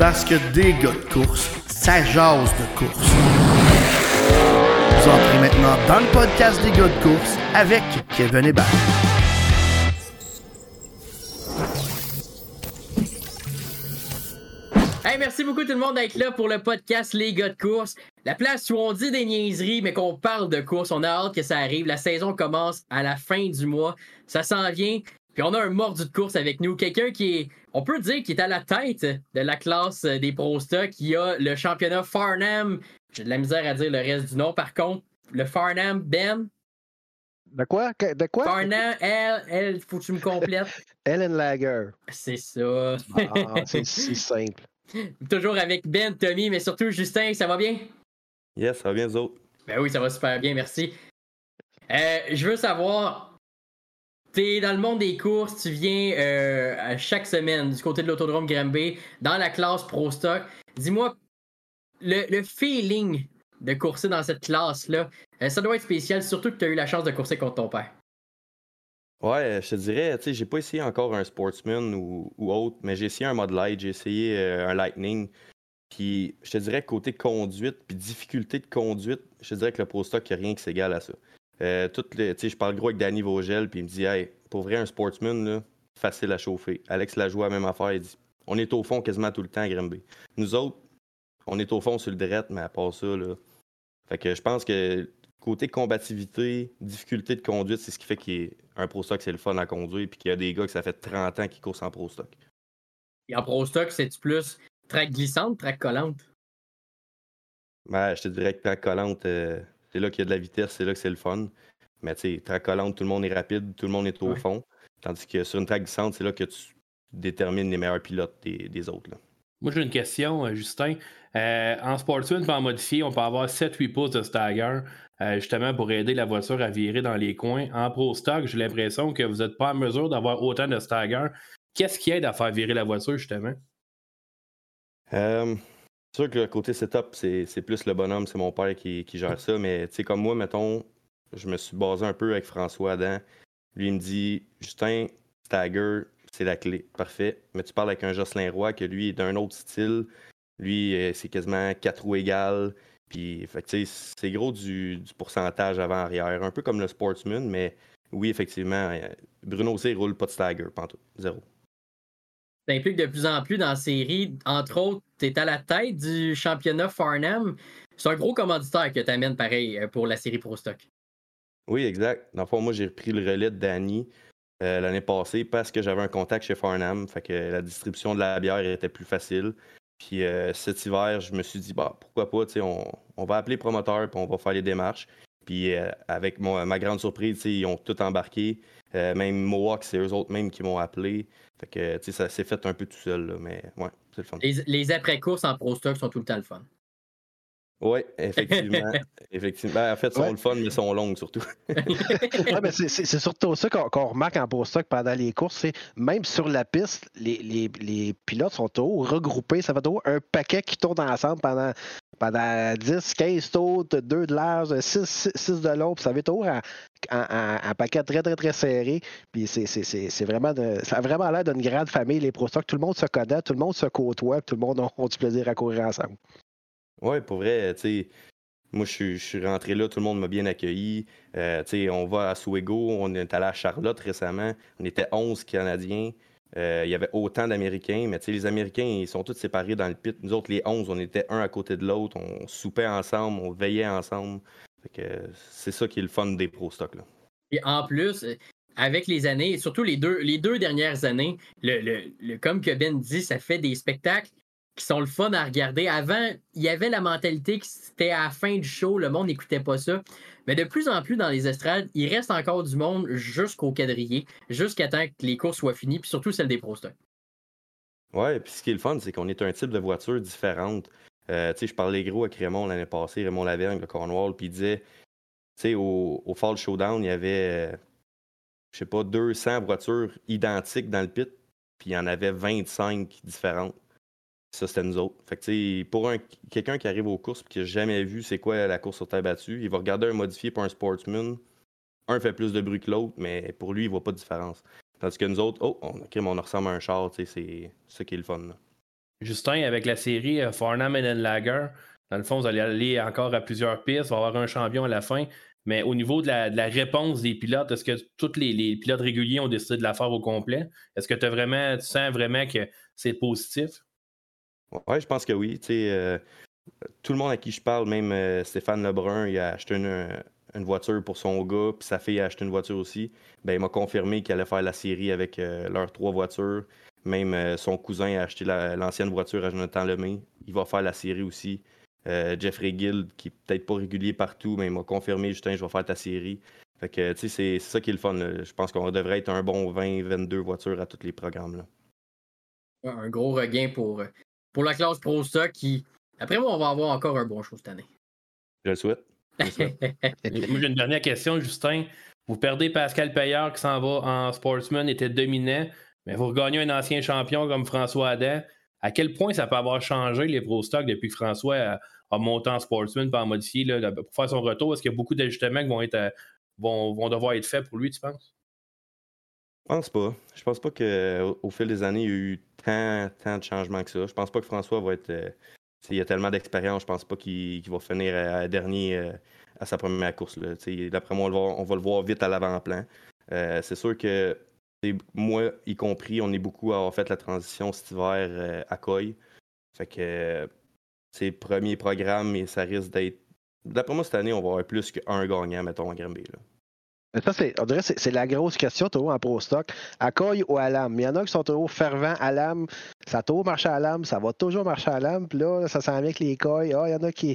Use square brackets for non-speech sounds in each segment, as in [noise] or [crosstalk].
Parce que des gars de course, ça jase de course. Vous entrez maintenant dans le podcast des gars de course avec Kevin Hébert. Hey, merci beaucoup tout le monde d'être là pour le podcast Les gars de course. La place où on dit des niaiseries, mais qu'on parle de course. On a hâte que ça arrive. La saison commence à la fin du mois. Ça s'en vient. Puis on a un mordu de course avec nous. Quelqu'un qui est, on peut dire, qui est à la tête de la classe des Pro Stock. qui a le championnat Farnham. J'ai de la misère à dire le reste du nom. Par contre, le Farnham, Ben? De quoi? De quoi? Farnham, elle, elle, faut que tu me complètes. [laughs] Ellen Lager. C'est ça. Ah, [laughs] c'est si simple. Toujours avec Ben, Tommy, mais surtout Justin, ça va bien? Yes, ça va bien, vous autres? Ben oui, ça va super bien, merci. Euh, je veux savoir, tu es dans le monde des courses, tu viens euh, chaque semaine du côté de l'autodrome Granby, dans la classe Pro Stock. Dis-moi, le, feeling de courser dans cette classe-là, euh, ça doit être spécial, surtout que tu as eu la chance de courser contre ton père. Ouais, je te dirais, tu sais, j'ai pas essayé encore un Sportsman ou, ou autre, mais j'ai essayé un mode light, j'ai essayé euh, un Lightning. Puis je te dirais, côté conduite, puis difficulté de conduite, je te dirais que le Pro Stock, il n'y a rien qui s'égale à ça. Euh, toutes les, je parle gros avec Danny Vogel, puis il me dit, hey, pour vrai, un Sportsman, là, facile à chauffer. Alex Lajoie, même affaire, il dit, on est au fond quasiment tout le temps à Grimby. Nous autres, on est au fond sur le direct, mais à part ça, là. Fait que je pense que côté combativité, difficulté de conduite, c'est ce qui fait qu'il est un pro stock, c'est le fun à conduire, puis qu'il y a des gars que ça fait 30 ans qui courent en pro stock. Et en pro stock, c'est-tu plus track glissante, track collante? Ben, je te dirais que track collante, euh, c'est là qu'il y a de la vitesse, c'est là que c'est le fun. Mais tu sais, track collante, tout le monde est rapide, tout le monde est au ouais. fond. Tandis que sur une track glissante, c'est là que tu détermines les meilleurs pilotes des, des autres. Là. Moi, j'ai une question, Justin. Euh, en Sportsman, en modifié, on peut avoir 7-8 pouces de stagger, euh, justement pour aider la voiture à virer dans les coins. En Pro Stock, j'ai l'impression que vous n'êtes pas en mesure d'avoir autant de stagger. Qu'est-ce qui aide à faire virer la voiture, justement? Euh, c'est sûr que le côté setup, c'est plus le bonhomme, c'est mon père qui, qui gère ça. Mais tu sais, comme moi, mettons, je me suis basé un peu avec François Adam. Lui, il me dit Justin, stagger, c'est la clé. Parfait. Mais tu parles avec un Jocelyn Roy que lui est d'un autre style. Lui, c'est quasiment quatre roues égales. Puis, c'est gros du, pourcentage avant-arrière. Un peu comme le Sportsman, mais oui, effectivement, Bruno C roule pas de stagger, pantoute. Zéro. Ça implique de plus en plus dans la série. Entre autres, tu es à la tête du championnat Farnham. C'est un gros commanditaire que tu amènes pareil pour la série Pro Stock. Oui, exact. Dans moi, j'ai repris le relais de Danny. Euh, l'année passée parce que j'avais un contact chez Farnham. Fait que la distribution de la bière était plus facile. Puis euh, cet hiver, je me suis dit, bah, pourquoi pas, on, on va appeler promoteur puis on va faire les démarches. Puis euh, avec ma grande surprise, ils ont tout embarqué. même Mohawk, c'est eux autres même qui m'ont appelé. Fait que ça s'est fait un peu tout seul, là, mais ouais, c'est le fun. Les, les après-courses en Pro Stock sont tout le temps le fun. Oui, [laughs] effectivement. effectivement. En fait, ils sont Ouais. le fun, mais ils sont longues surtout. [laughs] Ouais, mais c'est- c'est c'est surtout ça qu'on qu'on remarque en Pro Stock pendant les courses. c'est Même sur la piste, les, les- les pilotes sont toujours regroupés. Ça fait toujours un paquet qui tourne ensemble pendant, pendant 10, 15 tours, 2 de large, 6, 6 de long. Puis ça fait toujours un paquet très, très, très serré. Puis c'est- vraiment ça a vraiment l'air d'une grande famille, les Pro Stock. Tout le monde se connaît, tout le monde se côtoie, puis tout le monde a, [laughs] du plaisir à courir ensemble. Oui, pour vrai, tu sais, moi, je suis- rentré là, tout le monde m'a bien accueilli. Euh, on va à Souego, on est allé à Charlotte récemment. On était 11 Canadiens. Euh, il y avait autant d'Américains, mais les Américains, ils sont tous séparés dans le pit. Nous autres, les 11, on était un à côté de l'autre. On soupait ensemble, on veillait ensemble. C'est ça qui est le fun des Pro Stock. Là. Et en plus, euh, avec les années, surtout les deux, les deux dernières années, le- le- comme que Ben dit, ça fait des spectacles qui sont le fun à regarder. Avant, il y avait la mentalité que c'était à la fin du show, le monde n'écoutait pas ça. Mais de plus en plus dans les estrades, il reste encore du monde jusqu'au quadrillé, jusqu'à temps que les courses soient finies, puis surtout celle des Pro. Ouais, puis ce qui est le fun, c'est qu'on est un type de voiture différente. Euh, tu sais, je parlais gros avec Raymond l'année passée, Raymond Lavergne, le Cornwall, puis il disait, tu sais, au, au Fall Showdown, il y avait, je sais pas, 200 voitures identiques dans le pit, puis il y en avait 25 différentes. Ça, c'était nous autres. Fait que, pour un, quelqu'un qui arrive aux courses et qui n'a jamais vu c'est quoi la course sur terre battue, il va regarder un modifié pour un sportsman. Un fait plus de bruit que l'autre, mais pour lui, il voit pas de différence. Tandis que nous autres, oh, on, ok, mais on ressemble à un char, c'est ça qui est le fun. là. Justin, avec la série euh, Farnham and Lager, dans le fond, vous allez aller encore à plusieurs pistes, il va y avoir un champion à la fin. Mais au niveau de la, réponse des pilotes, est-ce que tous les, pilotes réguliers ont décidé de la faire au complet? Est-ce que as vraiment, tu sens vraiment que c'est positif? Oui, je pense que oui. Euh, tout le monde à qui je parle, même euh, Stéphane Lebrun, il a acheté une, voiture pour son gars, puis sa fille a acheté une voiture aussi. Ben, il m'a confirmé qu'il allait faire la série avec euh, leurs trois voitures. Même son cousin a acheté l'ancienne voiture à Jonathan Lemay. Il va faire la série aussi. Jeffrey Guild, qui est peut-être pas régulier partout, mais il m'a confirmé, Justin, je vais faire ta série. Fait que, tu sais, c'est ça qui est le fun. Je pense qu'on devrait être un bon 20-22 voitures à tous les programmes. Là. Un gros regain pour, pour la classe Pro Stock qui, après moi, on va avoir encore un bon show cette année. Je le souhaite. [laughs] moi, j'ai une dernière question, Justin. Vous perdez Pascal Payeur qui s'en va en sportsman, était dominant, mais vous regagnez un ancien champion comme François Adam. À quel point ça peut avoir changé les Pro Stock depuis que François a, monté en sportsman pas en modifié pour faire son retour? Est-ce qu'il y a beaucoup d'ajustements qui vont, être, vont, vont devoir être faits pour lui, tu penses? Je pense pas. Je pense pas qu'au fil des années, il y a eu tant, tant de changements que ça. Je pense pas que François va être. Euh, il y a tellement d'expérience, je pense pas qu'il va finir à, dernier euh, à sa première course. D'après moi, on va, le voir vite à l'avant-plan. Euh, c'est sûr que moi, y compris, on est beaucoup à avoir fait la transition cet hiver à Coy. Fait que c'est premier programme et ça risque d'être. D'après moi, cette année, on va avoir plus qu'un gagnant, mettons, en Granby. Ça, c'est, on dirait que c'est, la grosse question, toujours en pro stock. À ou à l'âme. Il y en a qui sont toujours fervents à l'âme. Ça a toujours marché à l'âme, ça va toujours marcher à l'âme. Puis là, ça s'en vient avec les Coy. Ah, il y en a qui,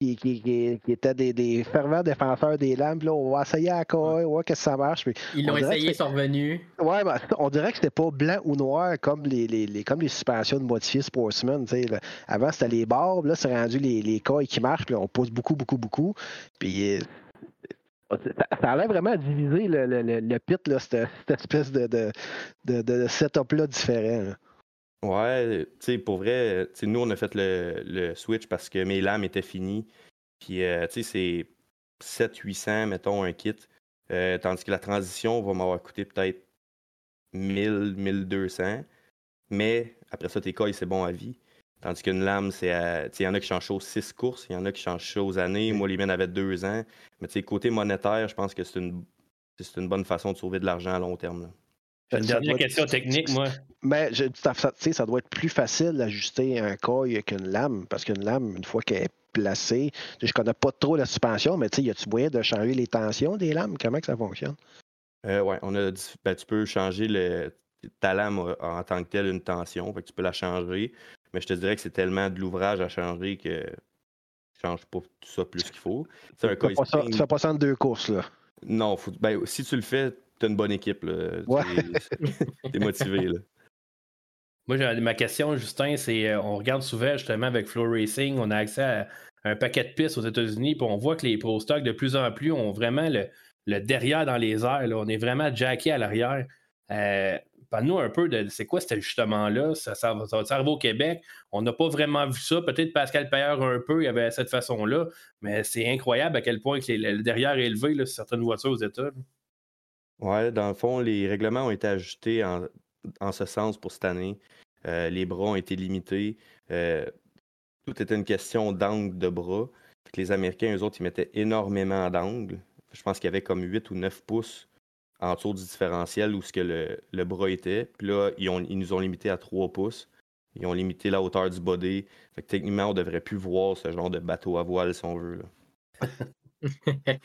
qui, qui, étaient des, des, fervents défenseurs des lames. Puis là, on va essayer à Coy, voir que ça marche? ils l'ont essayé, ils sont revenus. Ouais, ben, on dirait que c'était pas blanc ou noir comme les, les, les comme les suspensions de modifiés Sportsman. Là. Avant, c'était les barbes. Là, c'est rendu les, les qui marchent. Puis on pousse beaucoup, beaucoup, beaucoup. Puis ça, a l'air vraiment à diviser le, le, le, pit, là, cette, espèce de, de, de, setup-là différent. Ouais, tu sais, pour vrai, nous, on a fait le, le, switch parce que mes lames étaient finies. Puis, euh, tu sais, c'est 700-800, mettons, un kit. Euh, tandis que la transition va m'avoir coûté peut-être 1000, 1200. Mais après ça, tes coils, c'est bon à vie. Tandis qu'une lame, c'est il y en a qui changent aux six courses, il y en a qui changent aux années. Moi, les miennes avaient deux ans. Mais côté monétaire, je pense que c'est une, une bonne façon de sauver de l'argent à long terme. Une dernière question technique, moi. Mais je, ça doit être plus facile d'ajuster un coil qu'une lame, parce qu'une lame, une fois qu'elle est placée, je connais pas trop la suspension, mais y a-tu moyen de changer les tensions des lames? Comment que ça fonctionne? Euh, oui, on a ben, tu peux changer le, ta lame en tant que telle une tension, tu peux la changer. Mais je te dirais que c'est tellement de l'ouvrage à changer que je change pas tout ça plus qu'il faut. Tu fais, pas, pas ça en deux courses, là. Non, ben, si tu le fais, tu as une bonne équipe. Là. Ouais. Tu es, motivé. Là. [laughs] Moi, ma question, Justin, c'est euh, on regarde souvent justement avec Flow Racing, on a accès à un paquet de pistes aux États-Unis, puis on voit que les Pro Stock de plus en plus ont vraiment le, le derrière dans les airs. Là. On est vraiment jacké à l'arrière. Euh, Parle-nous un peu de c'est quoi cet ajustement-là. Ça, ça, arriver au Québec? On n'a pas vraiment vu ça. Peut-être Pascal Payeur un peu, il y avait cette façon-là. Mais c'est incroyable à quel point que le derrière est élevé sur certaines voitures aux États. Oui, dans le fond, les règlements ont été ajustés en, ce sens pour cette année. Euh, les bras ont été limités. Euh, tout était une question d'angle de bras. Les Américains, eux autres, ils mettaient énormément d'angles. Je pense qu'il y avait comme 8 ou 9 pouces en dessous du différentiel où ce que le, bras était. Puis là, ils, ont, ils, nous ont limité à 3 pouces. Ils ont limité la hauteur du body. Fait que techniquement, on devrait plus voir ce genre de bateau à voile si on veut. [laughs]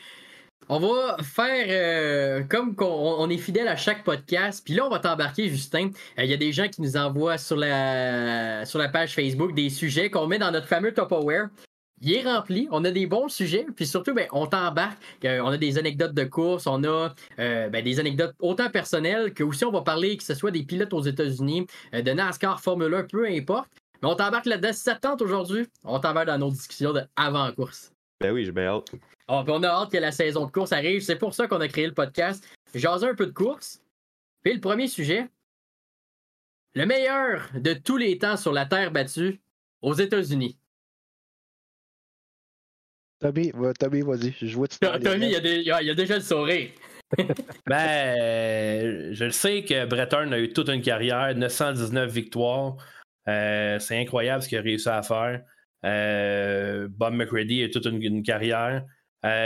on va faire euh, comme on, est fidèle à chaque podcast. Puis là, on va t'embarquer, Justin. Euh, il y a des gens qui nous envoient sur la, sur la page Facebook des sujets qu'on met dans notre fameux Top Aware il est rempli. On a des bons sujets. Puis surtout, ben, on t'embarque. Euh, on a des anecdotes de course. On a euh, ben, des anecdotes autant personnelles que aussi on va parler que ce soit des pilotes aux États-Unis, euh, de NASCAR, Formule 1, peu importe. Mais on t'embarque là-dedans. Si ça tente aujourd'hui, on t'embarque dans nos discussions d'avant-course. Ben oui, j'ai bien hâte. Ah, on a hâte que la saison de course arrive. C'est pour ça qu'on a créé le podcast. Jaser un peu de course. Puis le premier sujet. Le meilleur de tous les temps sur la Terre battue aux États-Unis. Tommy, Tommy vas-y. Je vois [laughs] Tommy, il y, a a déjà le sourire. [laughs] ben, je le sais que Breton a eu toute une carrière, 919 victoires. Euh, c'est incroyable ce qu'il a réussi à faire. Euh, Bob McCready a toute une, carrière.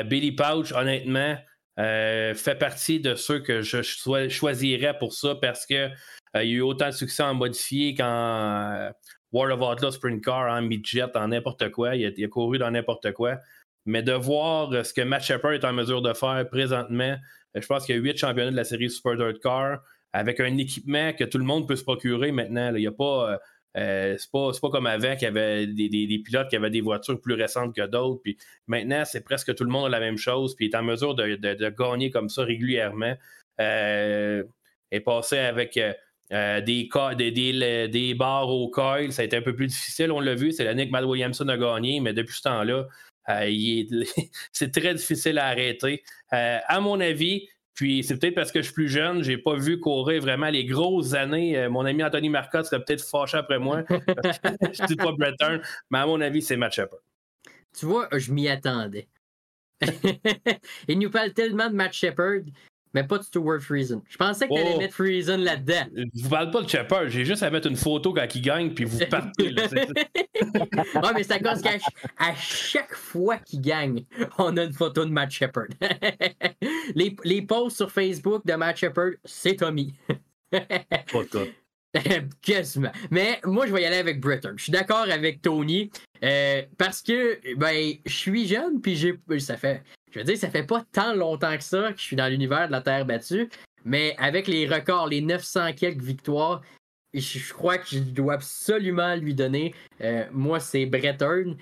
Billy Pouch, honnêtement, fait partie de ceux que je choisirais pour ça parce qu'il a eu autant de succès en modifié qu'en World of Outlaw Sprint Car, en midget, en n'importe quoi. Il a, il a, couru dans n'importe quoi. Mais de voir ce que Matt Shepard est en mesure de faire présentement, je pense qu'il y a huit championnats de la série Super Dirt Car avec un équipement que tout le monde peut se procurer maintenant. Il y a pas. Euh, c'est pas, comme avant qu'il y avait des, pilotes qui avaient des voitures plus récentes que d'autres. Maintenant, c'est presque tout le monde a la même chose. Puis il est en mesure de, gagner comme ça régulièrement. Euh, est passé avec euh, des, des, des, barres au coil. Ça a été un peu plus difficile, on l'a vu. C'est l'année que Matt Williamson a gagné, mais depuis ce temps-là, [laughs] c'est très difficile à arrêter. à mon avis, puis c'est peut-être parce que je suis plus jeune, j'ai pas vu courir vraiment les grosses années. Euh, mon ami Anthony Marcotte serait peut-être fâché après moi. [laughs] je dis pas Breton, mais à mon avis, c'est Matt Shepard. Tu vois, je m'y attendais. [laughs] Il nous parle tellement de Matt Shepard mais pas de Stuart Friesen. Je pensais que tu allais oh. mettre Friesen là-dedans. Je vous parle pas de Shepard, j'ai juste à mettre une photo quand il gagne, puis vous partez. [laughs] ouais, mais c'est à cause qu'à à chaque fois qu'il gagne, on a une photo de Matt Shepard. [laughs] les, les posts sur Facebook de Matt Shepard, c'est Tommy. pas toi. [laughs] Quasiment. Mais moi, je vais y aller avec Britton. Je suis d'accord avec Tony euh, parce que ben, je suis jeune, puis j'ai ça fait je veux dire, ça fait pas tant longtemps que ça que je suis dans l'univers de la Terre battue, mais avec les records, les 900 quelques victoires, je, crois que je dois absolument lui donner. Euh, moi, c'est Breton.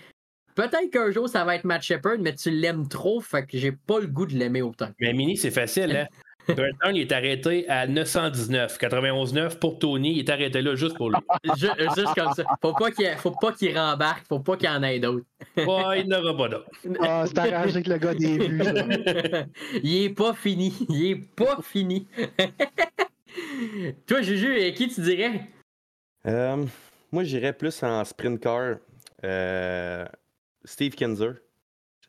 Peut-être qu'un jour, ça va être Matt Shepard, mais tu l'aimes trop, fait que j'ai pas le goût de l'aimer autant. Mais Mini, c'est facile, hein? Burton, il est arrêté à 919. 91-9 pour Tony, il est arrêté là juste pour lui. juste comme ça. Faut pas qu'il, faut pas qu'il rembarque, faut pas qu'il y en ait d'autres. Ouais, il n'aura pas d'autres. [laughs] Ah, c'est arrangé que le gars des vues. [laughs] il est pas fini. Il est pas fini. [laughs] Toi, Juju, qui tu dirais? Euh, moi, j'irais plus en sprint car. Euh, Steve Kinzer.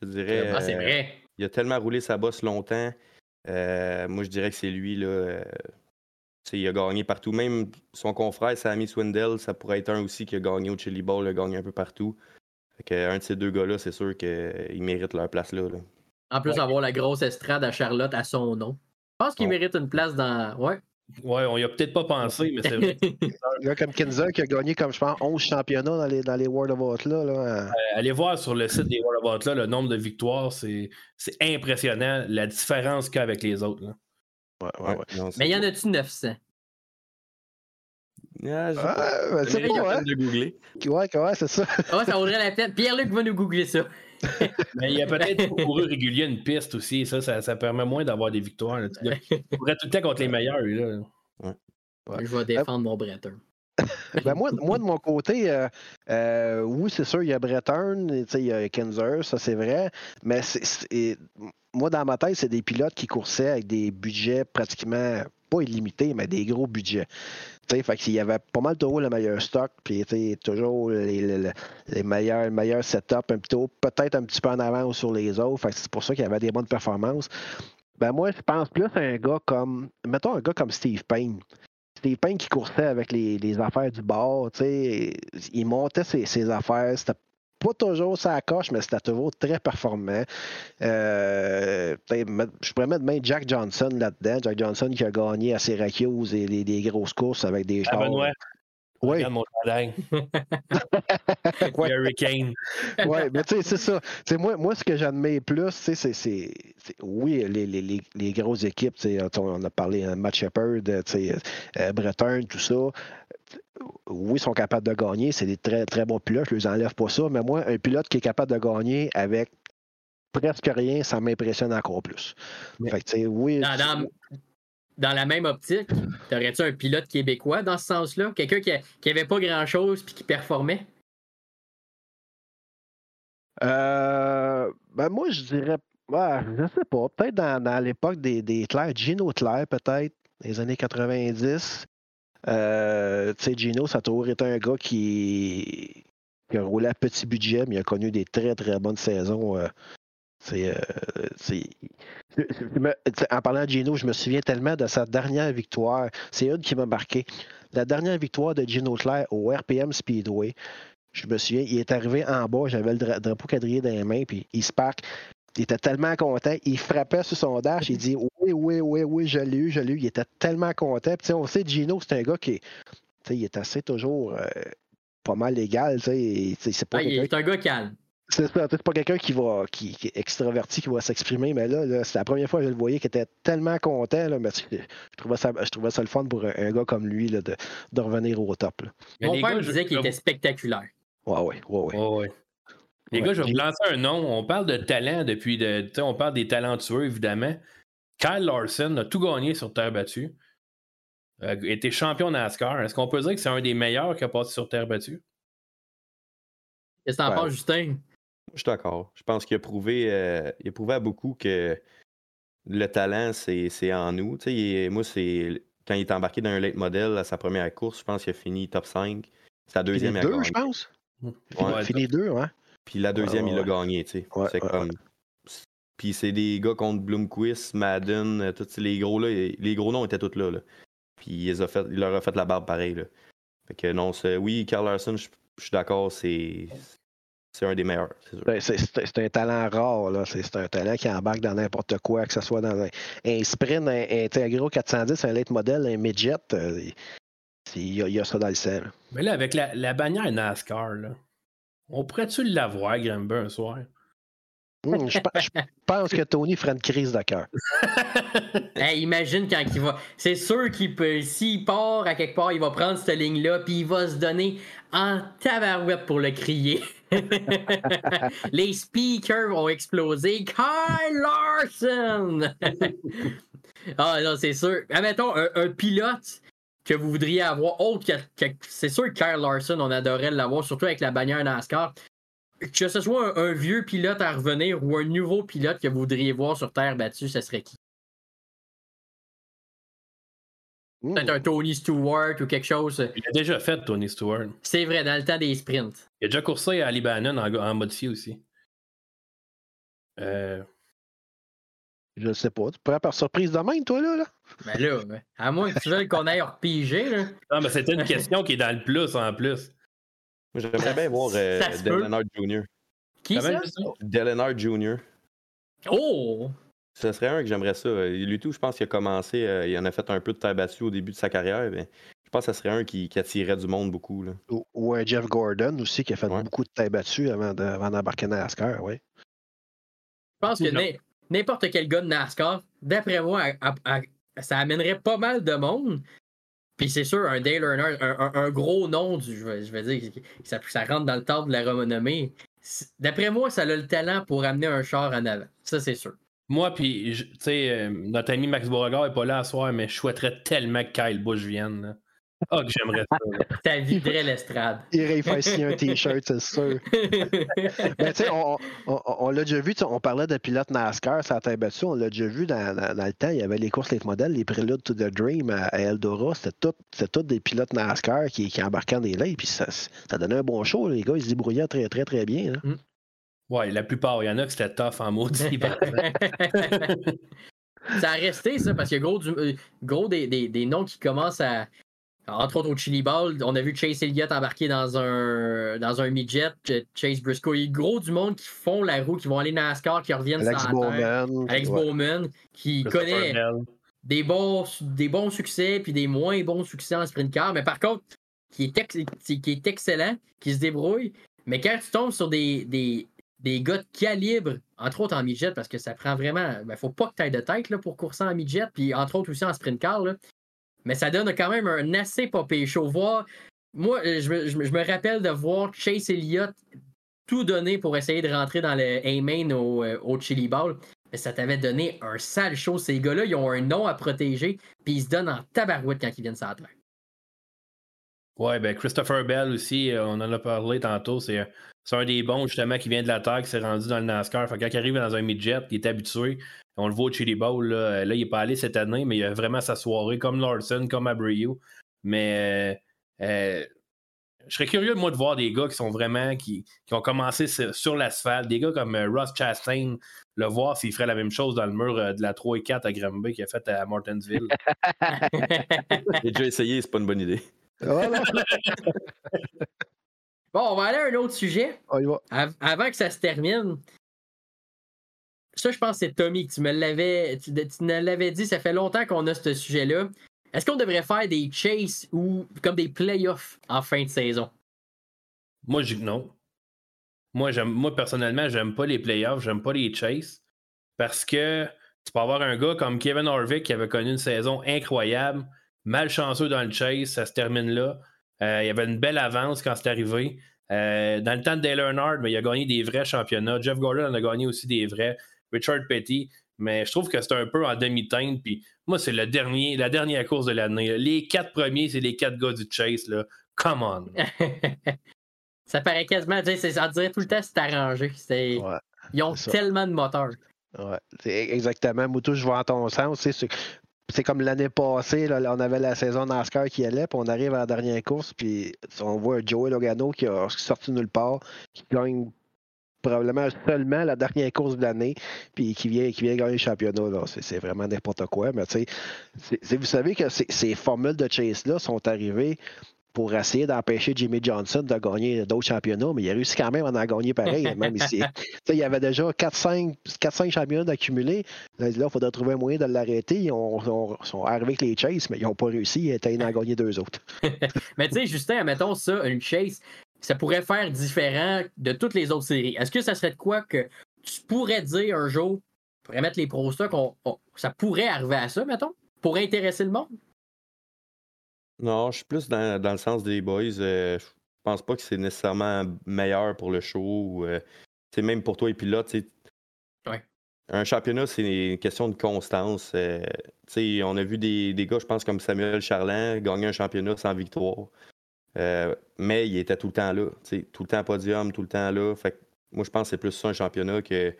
Je dirais. Ah, c'est vrai. Euh, il a tellement roulé sa bosse longtemps. Euh, moi, je dirais que c'est lui. Là, euh, il a gagné partout. Même son confrère, Sammy Swindell, ça pourrait être un aussi qui a gagné au Chili Bowl, a gagné un peu partout. un de ces deux gars-là, c'est sûr qu'ils méritent leur place là. En plus, avoir la grosse estrade à Charlotte à son nom. Je pense qu'il mérite une place dans. Ouais. Ouais, on y a peut-être pas pensé, mais c'est vrai. [laughs] un gars comme Kinzer qui a gagné, comme je pense, 11 championnats dans les, dans les World of Outlaw. Là. Euh, allez voir sur le site des World of Outlaw le nombre de victoires. C'est impressionnant la différence qu'il y a avec les autres. Là. Ouais, ouais, ouais. mais il y en a-tu 900? Ah, ah, c'est pas, hein? de googler. Ouais, ouais, c'est ça. ouais, ça vaudrait la peine. Pierre-Luc va nous googler ça. [laughs] Mais il y a peut-être couru régulier une piste aussi. Ça, ça, permet moins d'avoir des victoires. Là. Tu pourrais tout le temps contre les meilleurs. Là. Ouais. Je vais défendre mon Breton. [laughs] ben moi, moi, de mon côté, euh, euh, oui, c'est sûr, il y a Breton, il y a Kenzer, ça c'est vrai. Mais moi, dans ma tête, c'est des pilotes qui coursaient avec des budgets pratiquement pas illimités, mais des gros budgets. Fait qu'il y avait pas mal de le meilleur stock, puis toujours les, les, meilleurs, meilleurs setups, peut-être un petit peu en avance sur les autres. c'est pour ça qu'il y avait des bonnes performances. Ben moi, je pense plus à un gars comme, mettons un gars comme Steve Payne. Steve Payne qui coursait avec les, affaires du bord, il montait ses, ses affaires, c'était pas toujours ça coche, mais c'était toujours très performant. Euh, je pourrais mettre même Jack Johnson là-dedans. Jack Johnson qui a gagné à Syracuse et des, grosses courses avec des ah, chars. Oui. Mon Hurricane. [laughs] oui, mais tu sais, c'est ça. moi, moi, ce que j'admets plus, c'est, c'est, oui, les, les, les, grosses équipes, on a parlé de hein, Matt Shepard, euh, Breton, tout ça oui, ils sont capables de gagner. C'est des très, très bons pilotes. Je ne les enlève pas ça. Mais moi, un pilote qui est capable de gagner avec presque rien, ça m'impressionne encore plus. oui, dans, la même optique, aurais-tu un pilote québécois dans ce sens-là? Quelqu'un qui n'avait pas grand-chose et qui performait? Euh, ben moi, je dirais. je ne sais pas. Peut-être dans, l'époque des, des Claire, Gino Claire, peut-être, les années 90. Euh, tu sais, Gino, ça a toujours été un gars qui, a roulé à petit budget, mais il a connu des très, très bonnes saisons. Euh, C'est, euh, en parlant de Gino, je me souviens tellement de sa dernière victoire. C'est une qui m'a marqué. La dernière victoire de Gino Claire au RPM Speedway. Je me souviens, il est arrivé en bas, j'avais le dra- drapeau quadrillé dans les mains, puis il se parque. Il était tellement content. Il frappait sur son dash. Il dit Oui, oui, oui, oui, je l'ai eu, je l'ai eu. Il était tellement content. Puis, tu sais, on sait, Gino, c'est un gars qui est, tu sais, il est assez toujours euh, pas mal légal. C'est pas Ah, il est un gars calme. C'est c'est pas quelqu'un qui va qui, qui est extraverti, qui va s'exprimer, mais là, là c'est la première fois que je le voyais qui était tellement content. Là, mais je, je trouvais ça, je trouvais ça le fun pour un, un gars comme lui là, de, de revenir au top. Là. Mais Mon les père gars, disait qu'il était spectaculaire. Ouais, ouais, ouais, ouais. Ouais, ouais. Les Ouais. gars, je vais vous lancer un nom. On parle de talent depuis. De, tu sais, on parle des talentueux, évidemment. Kyle Larson a tout gagné sur terre battue. A été champion NASCAR. Est-ce qu'on peut dire que c'est un des meilleurs qui a passé sur terre battue? Qu'est-ce que t'en Ouais. penses, Justin? Je suis d'accord. Je pense qu'il a prouvé, euh, il a prouvé à beaucoup que le talent, c'est c'est en nous. Tu sais, il moi, c'est quand il est embarqué dans un late model à sa première course, je pense qu'il a fini top 5. Sa deuxième, il a deux, gagné. je pense. Ouais, Fini deux, hein. Puis la deuxième, Ouais, il l'a ouais. gagné, tu sais. Ouais, c'est ouais, comme. Puis c'est des gars contre Bloomquist, Madden, euh, tous les gros là, les gros noms étaient tous là. là. Puis il, les a fait, il leur a fait la barbe pareil. Là. Fait que non, c'est- oui, Carl Larson, je je suis d'accord, c'est c'est un des meilleurs, c'est. Ben, un talent rare, là. C'est un talent qui embarque dans n'importe quoi, que ce soit dans un, un sprint, un, un Integro 410, un late model, un midget. euh, Il y, a- il y a ça dans le sang. Mais là, avec la, la bannière NASCAR, là, on pourrait-tu l'avoir, Grimber, un soir? Hum, je, pe- je pense que Tony ferait une crise de cœur. [laughs] Hey, imagine quand il va. C'est sûr qu'il peut. S'il part à quelque part, il va prendre cette ligne-là, puis il va se donner en tabarouette pour le crier. [laughs] Les speakers vont exploser. Kyle Larson! [laughs] ah non, c'est sûr. Admettons, un, pilote que vous voudriez avoir autre que. c'est sûr que Kyle Larson, on adorait l'avoir, surtout avec la bannière NASCAR. Que ce soit un, un vieux pilote à revenir ou un nouveau pilote que vous voudriez voir sur terre battue, ce serait qui? Peut-être un Tony Stewart ou quelque chose. Il a déjà fait, Tony Stewart. C'est vrai, dans le temps des sprints. Il a déjà coursé à Libanon en, en modifié aussi. Euh, Je ne sais pas. Tu pourrais par surprise de même, toi, là? là? Ben là, à moins que tu veuilles qu'on aille repiger, là. Non, mais c'était une question qui est dans le plus en plus. Moi, J'aimerais bien voir euh. Earnhardt Jr. Qui ça? Earnhardt Jr. Oh! Ce serait un que j'aimerais ça. Euh, Lui tout, je pense qu'il a commencé, euh, il en a fait un peu de terre battue au début de sa carrière. Mais je pense que ce serait un qui, qui attirait du monde beaucoup. Là. Ou, ou un Jeff Gordon aussi qui a fait Ouais. beaucoup de taille battue avant de- avant d'embarquer dans NASCAR, oui. Je pense que n'importe quel gars de NASCAR, d'après moi, à- à- à- ça amènerait pas mal de monde. Puis c'est sûr, un Dale Earnhardt, un, un- un gros nom, du, je, vais dire, ça, ça rentre dans le temps de la renommée. C'est- D'après moi, ça a le talent pour amener un char en avant. Ça, c'est sûr. Moi, puis, je- tu sais, euh, notre ami Max Beauregard n'est pas là à soir, mais je souhaiterais tellement que Kyle Busch vienne. là. Ah, que j'aimerais ça. Ça [laughs] viderait l'estrade. Il irait y faire signer un T-shirt, c'est sûr. Mais [laughs] tu sais, on, on- on- on l'a déjà vu, on parlait de pilote NASCAR, ça a été battu, on l'a déjà vu dans, dans- dans le temps, il y avait les courses les modèles, les préludes to the Dream à, à Eldora, c'était tout, c'était tout des pilotes NASCAR qui, qui embarquaient dans les laits, puis ça, ça donnait un bon show, les gars, ils se débrouillaient très très très bien. là. Ouais, la plupart, il y en a que c'était tough en maudit. [laughs] ça a resté, ça, parce qu'il y a gros, du- euh, gros des, des- des noms qui commencent à. Entre autres au Chili Ball, on a vu Chase Elliott embarquer dans un, dans un midget, Ch- Chase Briscoe. Il y a gros du monde qui font la roue, qui vont aller NASCAR, qui reviennent Alex sur la terre. Bowman. Alex ouais. Bowman, qui connaît Bell. des bons, des bons succès puis des moins bons succès en sprint car, mais par contre, qui est, ex- qui est excellent, qui se débrouille. Mais quand tu tombes sur des, des, des gars de calibre, entre autres en midget, parce que ça prend vraiment. Il faut pas que tu de tête pour courser en midget, puis entre autres aussi en sprint car. Mais ça donne quand même un assez pire show. Voir, moi, euh, je me, rappelle de voir Chase Elliott tout donner pour essayer de rentrer dans le A-Main au, euh, Chili Ball. Mais ça t'avait donné un sale show. Ces gars-là, ils ont un nom à protéger, puis ils se donnent en tabarouette quand ils viennent sur la terre. Ouais, ben Christopher Bell aussi, euh, on en a parlé tantôt. C'est c'est un des bons, justement, qui vient de la Terre, qui s'est rendu dans le NASCAR. Fait que quand il arrive dans un midget, il est habitué. On le voit au Chili Bowl. Là, là il n'est pas allé cette année, mais il a vraiment sa soirée, comme Larson, comme Abreu. Mais euh, euh, je serais curieux, moi, de voir des gars qui sont vraiment, qui, qui ont commencé sur, l'asphalte, des gars comme euh, Ross Chastain, le voir s'il ferait la même chose dans le mur euh, de la 3 et 4 à Granby qu'il a fait à Martinsville. [laughs] J'ai déjà essayé, c'est pas une bonne idée. [laughs] bon, on va aller à un autre sujet. avant que ça se termine. Ça, je pense que c'est Tommy que tu me l'avais, tu, tu l'avais dit, ça fait longtemps qu'on a ce sujet-là. Est-ce qu'on devrait faire des chases ou comme des playoffs en fin de saison? Moi, je, non. Moi, moi, personnellement, j'aime pas les playoffs, j'aime pas les chases parce que tu peux avoir un gars comme Kevin Harvick qui avait connu une saison incroyable, malchanceux dans le chase, ça se termine là. Euh, il y avait une belle avance quand c'est arrivé. Euh, dans le temps de Dale Earnhardt, mais il a gagné des vrais championnats. Jeff Gordon en a gagné aussi des vrais. Richard Petty. Mais je trouve que c'est un peu en demi-teinte. Puis moi, c'est le dernier, la dernière course de l'année. Les quatre premiers, c'est les quatre gars du Chase. Là. Come on. [laughs] ça paraît quasiment. Ça dirait tout le temps c'est arrangé. Ils ont tellement de moteurs. Ouais, exactement. Moutou, je vois en ton sens. C'est comme l'année passée, là, on avait la saison NASCAR qui allait, puis on arrive à la dernière course, puis on voit Joey Logano qui a sorti nulle part, qui gagne probablement seulement la dernière course de l'année, puis qui vient, qui vient gagner le championnat. C'est vraiment n'importe quoi. Mais tu sais, vous savez que ces formules de chase-là sont arrivées pour essayer d'empêcher Jimmy Johnson de gagner d'autres championnats, mais il a réussi quand même à en gagner pareil, [laughs] même ici. il y avait déjà 4-5 championnats d'accumuler. Là, il faudrait trouver un moyen de l'arrêter. Ils sont arrivés avec les chases, mais ils n'ont pas réussi. Ils étaient en gagner deux autres. [laughs] mais tu sais, Justin, mettons ça, une chase, ça pourrait faire différent de toutes les autres séries. Est-ce que ça serait de quoi que tu pourrais dire un jour, pourrais mettre les pros qu'on ça pourrait arriver à ça, mettons, pour intéresser le monde? Non, je suis plus dans, le sens des boys. Euh, je pense pas que c'est nécessairement meilleur pour le show. c'est euh, même pour toi et pilote. Ouais. Un championnat, c'est une question de constance. Euh, on a vu des, des, gars, je pense, comme Samuel Charland, gagner un championnat sans victoire. Euh, mais il était tout le temps là. Tout le temps podium, tout le temps là. Fait moi, je pense que c'est plus ça un championnat que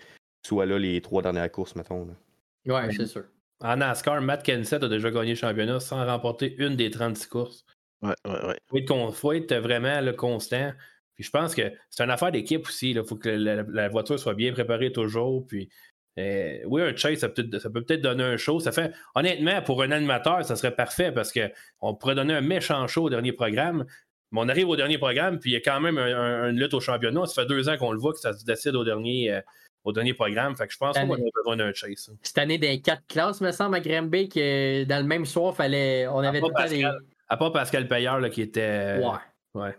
soit là les trois dernières courses, mettons. Là. Ouais, c'est sûr. En NASCAR, Matt Kenseth a déjà gagné le championnat sans remporter une des 36 courses. Ouais, ouais, ouais. Il faut être, vraiment le constant. Puis je pense que c'est une affaire d'équipe aussi. Il faut que la, voiture soit bien préparée toujours. Puis euh, oui, un chase, ça peut, peut-être donner un show. Ça fait, honnêtement, pour un animateur, ça serait parfait parce qu'on pourrait donner un méchant show au dernier programme. Mais on arrive au dernier programme, puis il y a quand même une lutte au championnat. Ça fait deux ans qu'on le voit que ça se décide au dernier, euh, au dernier programme. Fait que je pense qu'on a besoin d'un chase. Hein. Cette année, des quatre classes, me semble, à Granby, que dans le même soir, fallait, on avait tout le temps des. À part Pascal Payeur là, qui était. Ouais. Ouais.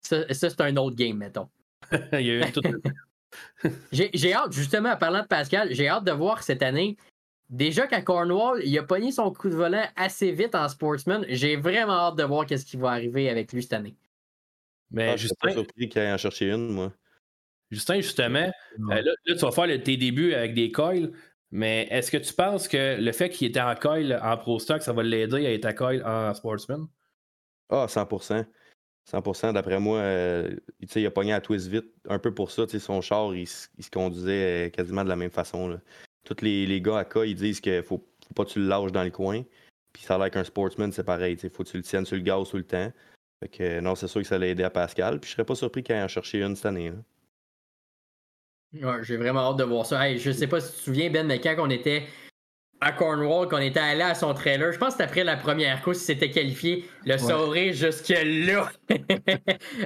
Ça, c'est un autre game, mettons. [laughs] il y a eu tout. [laughs] j'ai hâte, justement, en parlant de Pascal, j'ai hâte de voir cette année. Déjà qu'à Cornwall, il a pogné son coup de volant assez vite en sportsman. J'ai vraiment hâte de voir qu'est-ce qui va arriver avec lui cette année. Mais ah, Justin, suis pas surpris qu'il aille en chercher une, moi. Justin, justement, euh, là, tu vas faire tes débuts avec des coils, mais est-ce que tu penses que le fait qu'il était en coil en Pro Stock, ça va l'aider à être à coil en Sportsman? Ah, 100%. 100%, d'après moi, euh, il a pogné à twist vite, un peu pour ça. Son char, il, se conduisait euh, quasiment de la même façon. Tous les, gars à cas, ils disent qu'il faut, faut pas que tu le lâches dans le coin. Puis ça a l'air qu'un sportsman, c'est pareil. Il faut que tu le tiennes sur le gaz tout le temps. Fait que non, c'est sûr que ça allait aider à Pascal. Puis je serais pas surpris qu'il ait en cherché une cette année. Ouais, j'ai vraiment hâte de voir ça. Hey, je sais pas si tu te souviens, Ben, mais quand on était à Cornwall, qu'on était allé à son trailer. Je pense que c'était après la première course, il s'était qualifié. Le sourire jusque-là. [laughs]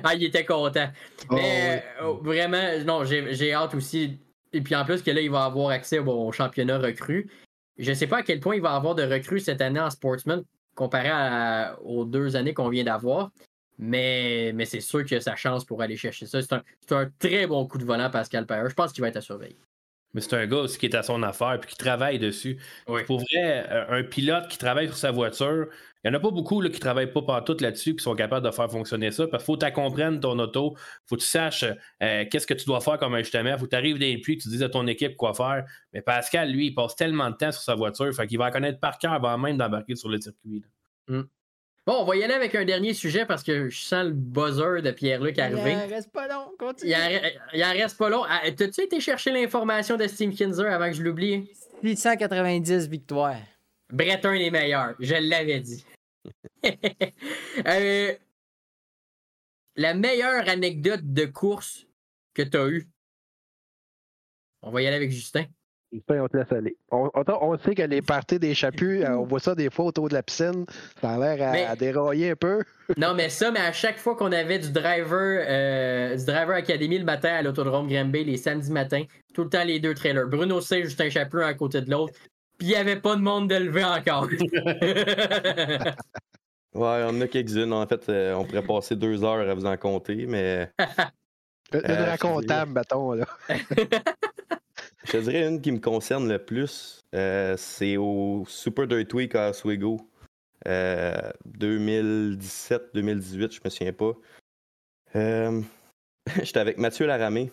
ah, il était content. Oh, Mais euh, vraiment, non, j'ai hâte aussi. Et puis en plus que là, il va avoir accès au championnat recru. Je ne sais pas à quel point il va avoir de recrues cette année en sportsman comparé aux deux années qu'on vient d'avoir. Mais, mais c'est sûr que sa chance pour aller chercher ça. C'est un, un, très bon coup de volant, Pascal Payer. Je pense qu'il va être à surveiller. Mais c'est un gars aussi qui est à son affaire et qui travaille dessus. Pour vrai, euh, un pilote qui travaille sur sa voiture, il n'y en a pas beaucoup là, qui ne travaillent pas partout là-dessus qui sont capables de faire fonctionner ça. Parce qu'il faut que tu comprennes ton auto, il faut que tu saches euh, qu'est-ce que tu dois faire comme ajustement. Il faut que tu arrives dans les pluies, tu dises à ton équipe quoi faire. Mais Pascal, lui, il passe tellement de temps sur sa voiture, fait qu'il va connaître par cœur avant même d'embarquer sur le circuit. Mm. Bon, on va y aller avec un dernier sujet parce que je sens le buzzer de Pierre-Luc arriver. Il en reste pas long, continue. Il en, reste pas long. Ah, t'as-tu été chercher l'information de Steve Kinzer avant que je l'oublie? 890 victoires. Breton est meilleur, je l'avais dit. [laughs] euh, la meilleure anecdote de course que tu as eue? On va y aller avec Justin. On te laisse aller. On, on- on sait que les parties des chapus, euh, on voit ça des fois autour de la piscine. Ça a l'air à, Mais- à dérailler un peu. [laughs] Non, mais ça, mais à chaque fois qu'on avait du driver, euh, du driver Academy le matin à l'autodrome Granby, les samedis matins, tout le temps les deux trailers. Bruno C, Justin Chapeux, un à côté de l'autre. Puis il n'y avait pas de monde de lever encore. [laughs] [laughs] Ouais, on en a quelques-unes. En fait, euh, on pourrait passer deux heures à vous en compter, mais Une Euh, racontable, mettons. Là. Je te dirais une qui me concerne le plus. euh, c'est au Super Dirt Week à Oswego. Euh, 2017-2018, je me souviens pas. Euh, [laughs] J'étais avec Mathieu Laramé.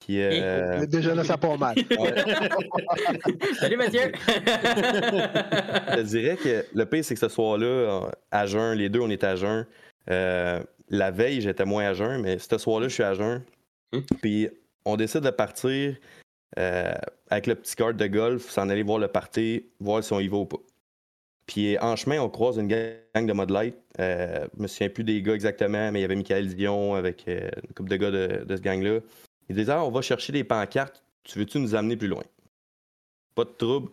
Qui, euh, Déjà là, ça part mal. [laughs] Salut Mathieu! Je te dirais que le pire, c'est que ce soir-là, euh, à jeun, les deux, on était à jeun. Euh, la veille, j'étais moins à jeun, mais ce soir-là, je suis à jeun. Hum. Puis on décide de partir euh, avec le petit cart de golf, s'en aller voir le party, voir si on y va ou pas. Puis en chemin, on croise une gang de Mud Light. Euh, je me souviens plus des gars exactement, mais il y avait Michael Dion avec euh, une couple de gars de, de ce gang-là. Ils disaient Ah, on va chercher des pancartes. Tu veux-tu nous amener plus loin? Pas de trouble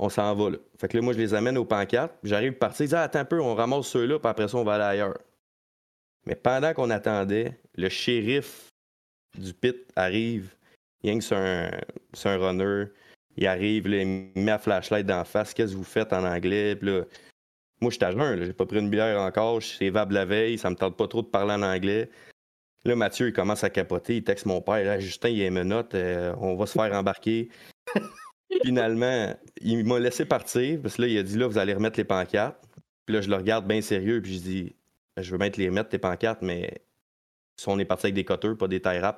on s'en va là. Fait que là, moi, je les amène aux pancartes. J'arrive partir. Ils disent, ah, attends un peu, on ramasse ceux-là, puis après ça, on va aller ailleurs. Mais pendant qu'on attendait, le shérif du pit arrive. Que c'est un, c'est un runner. Il arrive, là, il me met la flashlight d'en face. Qu'est-ce que vous faites en anglais? Puis là, moi, je suis à jeun, là. j'ai pas pris une bière encore. Je suis évable la veille. Ça me tente pas trop de parler en anglais. Là, Mathieu, il commence à capoter. Il texte mon père. Ah, Justin, il a une note. euh, on va se faire embarquer. [laughs] Finalement, il m'a laissé partir parce que là, il a dit là, vous allez remettre les pancartes. Puis là, je le regarde bien sérieux, puis je dis je veux bien te les remettre, tes pancartes, mais si on est parti avec des cutters, pas des tie là,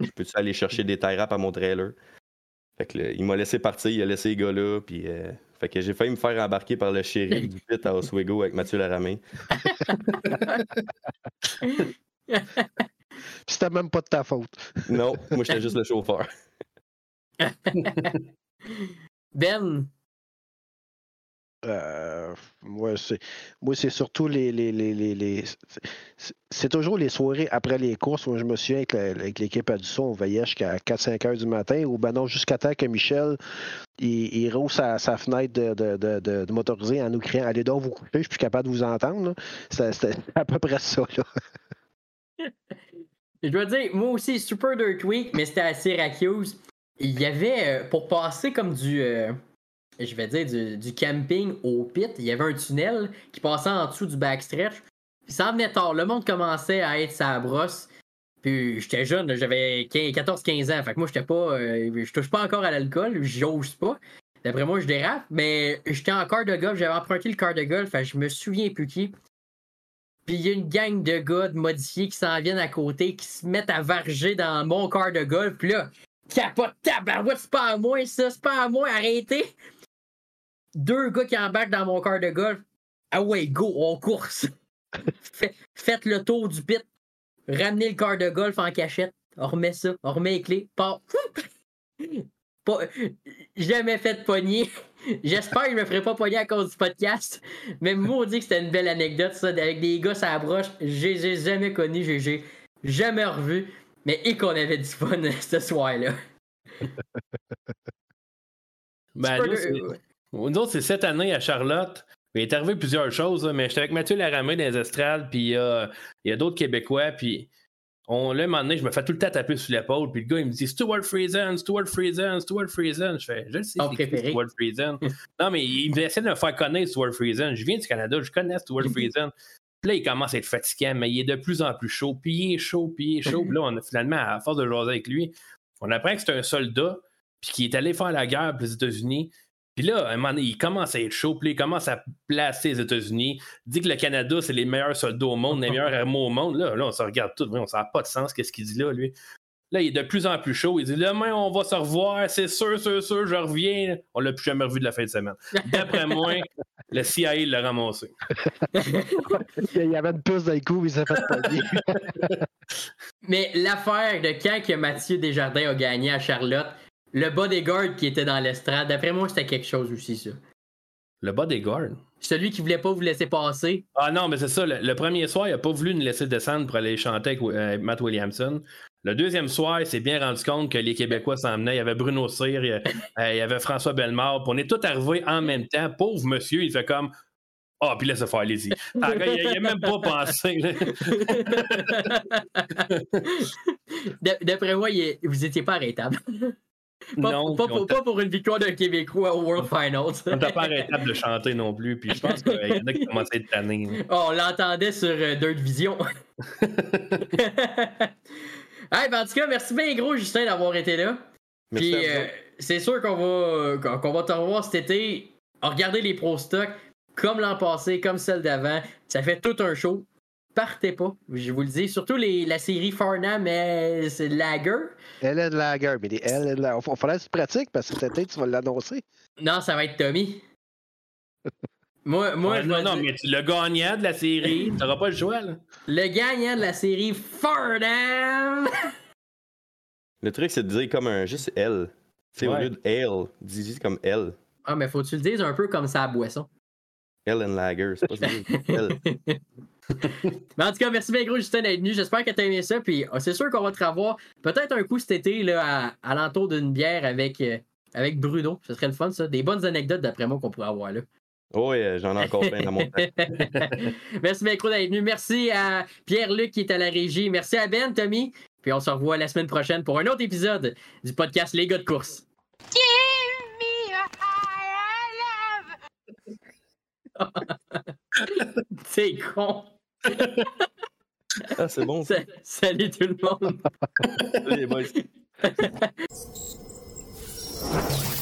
je peux-tu aller chercher des tie wraps à mon trailer? Fait que là, il m'a laissé partir, il a laissé les gars là, puis euh, fait que j'ai failli me faire embarquer par le shérif du pit à Oswego avec Mathieu Laramé. [laughs] Puis C'était même pas de ta faute. Non, moi j'étais juste le chauffeur. ben, Euh, moi, c'est, surtout les. les, les, les, c'est, toujours les soirées après les courses. Moi, je me souviens avec, l'équipe à Dusson, on veillait jusqu'à 4-5 heures du matin, ou ben non, jusqu'à temps que Michel il, roule sa, fenêtre de, de, motorisé en nous criant Allez donc vous coucher, je suis plus capable de vous entendre. C'était, [laughs] à peu près ça. Je dois dire, moi aussi, Super Dirt Week, mais c'était à Syracuse. Il y avait, euh, pour passer comme du, euh, je vais dire, du, camping au pit, il y avait un tunnel qui passait en dessous du backstretch. Puis ça en venait tard. Le monde commençait à être sa brosse. Puis j'étais jeune, j'avais 14-15 ans. Fait que moi, j'étais pas. euh, je touche pas encore à l'alcool, j'ose pas. D'après moi, je dérape. Mais j'étais en car de golf, j'avais emprunté le car de golf, fait que je me souviens plus qui. Puis il y a une gang de gars de modifiés qui s'en viennent à côté, qui se mettent à varger dans mon car de golf. Puis là, capote tabarouette, c'est pas à moi ça, c'est pas à moi, arrêtez. Deux gars qui embarquent dans mon car de golf. Ah ouais, go, on course. [laughs] Fait- Faites le tour du pit. Ramenez le car de golf en cachette. On remet ça, on remet les clés. Pas... [laughs] Pas... Jamais fait de poignée. [laughs] J'espère que je me ferai pas pogner à cause du podcast. Mais moi, on dit que c'était une belle anecdote, ça, avec des gars la broche. J'ai jamais connu, j'ai- jamais revu. Mais et qu'on avait du fun ce soir-là. Ben, Super nous, autres, c'est cette année à Charlotte. Il est arrivé plusieurs choses, mais j'étais avec Mathieu Laramé dans les estrades, puis il y a, il y a d'autres Québécois, puis on, là, un moment donné, je me fais tout le temps taper sur l'épaule, puis le gars, il me dit Stuart Friesen, Stuart Friesen, Stuart Friesen. Je fais, je le sais, Ton c'est. Stuart Friesen. [laughs] non, mais il me essaie de me faire connaître Stuart Friesen. Je viens du Canada, je connais Stuart Friesen. Puis là, il commence à être fatiguant, mais il est de plus en plus chaud, puis il est chaud, puis il est chaud. Puis là, on a finalement, à force de jaser avec lui, on apprend que c'est un soldat, puis qui est allé faire la guerre pour les États-Unis. Puis là, à un moment donné, il commence à être chaud, puis là, il commence à placer les États-Unis, dit que le Canada, c'est les meilleurs soldats au monde, les meilleurs armées au monde. Là, là on se regarde tout, on n'a pas de sens, qu'est-ce qu'il dit là, lui? Là, il est de plus en plus chaud. Il dit Demain, on va se revoir, c'est sûr, sûr, sûr, je reviens. On l'a plus jamais revu de la fin de semaine. D'après [laughs] moi, le CIA l'a ramassé. Il y avait une puce dans le cou, il s'est fait pogner. [laughs] Mais l'affaire de quand que Mathieu Desjardins a gagné à Charlotte, le bodyguard qui était dans l'estrade, d'après moi, c'était quelque chose aussi, ça. Le bodyguard? Celui qui voulait pas vous laisser passer. Ah non, mais c'est ça. Le, le premier soir, il a pas voulu nous laisser descendre pour aller chanter avec euh, Matt Williamson. Le deuxième soir, il s'est bien rendu compte que les Québécois s'emmenaient. Il y avait Bruno Cyr, il y [laughs] euh, il y avait François Bellemare. on est tous arrivés en même temps. Pauvre monsieur, il fait comme Ah, puis laisse faire, allez-y. Ah, il a même pas pensé. [laughs] D'après moi, il est- vous étiez pas arrêtable. [laughs] Pas, non, pas pour, pas pour une victoire d'un Québécois au World Finals. on n'était pas arrêtable de chanter non plus. Puis je pense qu'il y en a qui commençaient à être tannés. Oh, [laughs] on l'entendait sur euh, Dirt Vision. [laughs] hey, ben, en tout cas, merci bien gros, Justin, d'avoir été là. Merci Puis, euh, c'est sûr qu'on va, qu'on- va te revoir cet été. Regardez les Pro Stock, comme l'an passé, comme celle d'avant. Ça fait tout un show. Partez pas, je vous le dis. Surtout les, la série Farnham, mais c'est Lager. Elle est de lager, mais des elle est de lager. Il fallait que tu pratiques parce que été, tu vas l'annoncer. Non, ça va être Tommy. [laughs] moi, moi Ouais, je non, non, dire- mais tu- le gagnant de la série, [laughs] t'auras pas le choix. Là. le gagnant de la série Farnham. [laughs] Le truc, c'est de dire comme un juste L. Tu sais, au lieu de L, dis comme L. ah, mais faut que tu le dises un peu comme ça à boisson. L and Lager, c'est pas ça. L. [laughs] Mais en tout cas, merci bien gros, Justin, d'être venu. J'espère que tu as aimé ça. Puis euh, c'est sûr qu'on va te revoir peut-être un coup cet été là, à, à l'entour d'une bière avec, euh, avec Bruno. Ce serait le fun, ça. Des bonnes anecdotes, d'après moi, qu'on pourrait avoir là. Oh, ouais, j'en ai encore plein dans mon [laughs] temps. [laughs] merci bien gros d'être venu. Merci à Pierre-Luc qui est à la régie. Merci à Ben, Tommy. Puis on se revoit la semaine prochaine pour un autre épisode du podcast Les gars de course. C'est con ah, c'est bon. Ça. Salut tout le monde. Salut les boys. [laughs]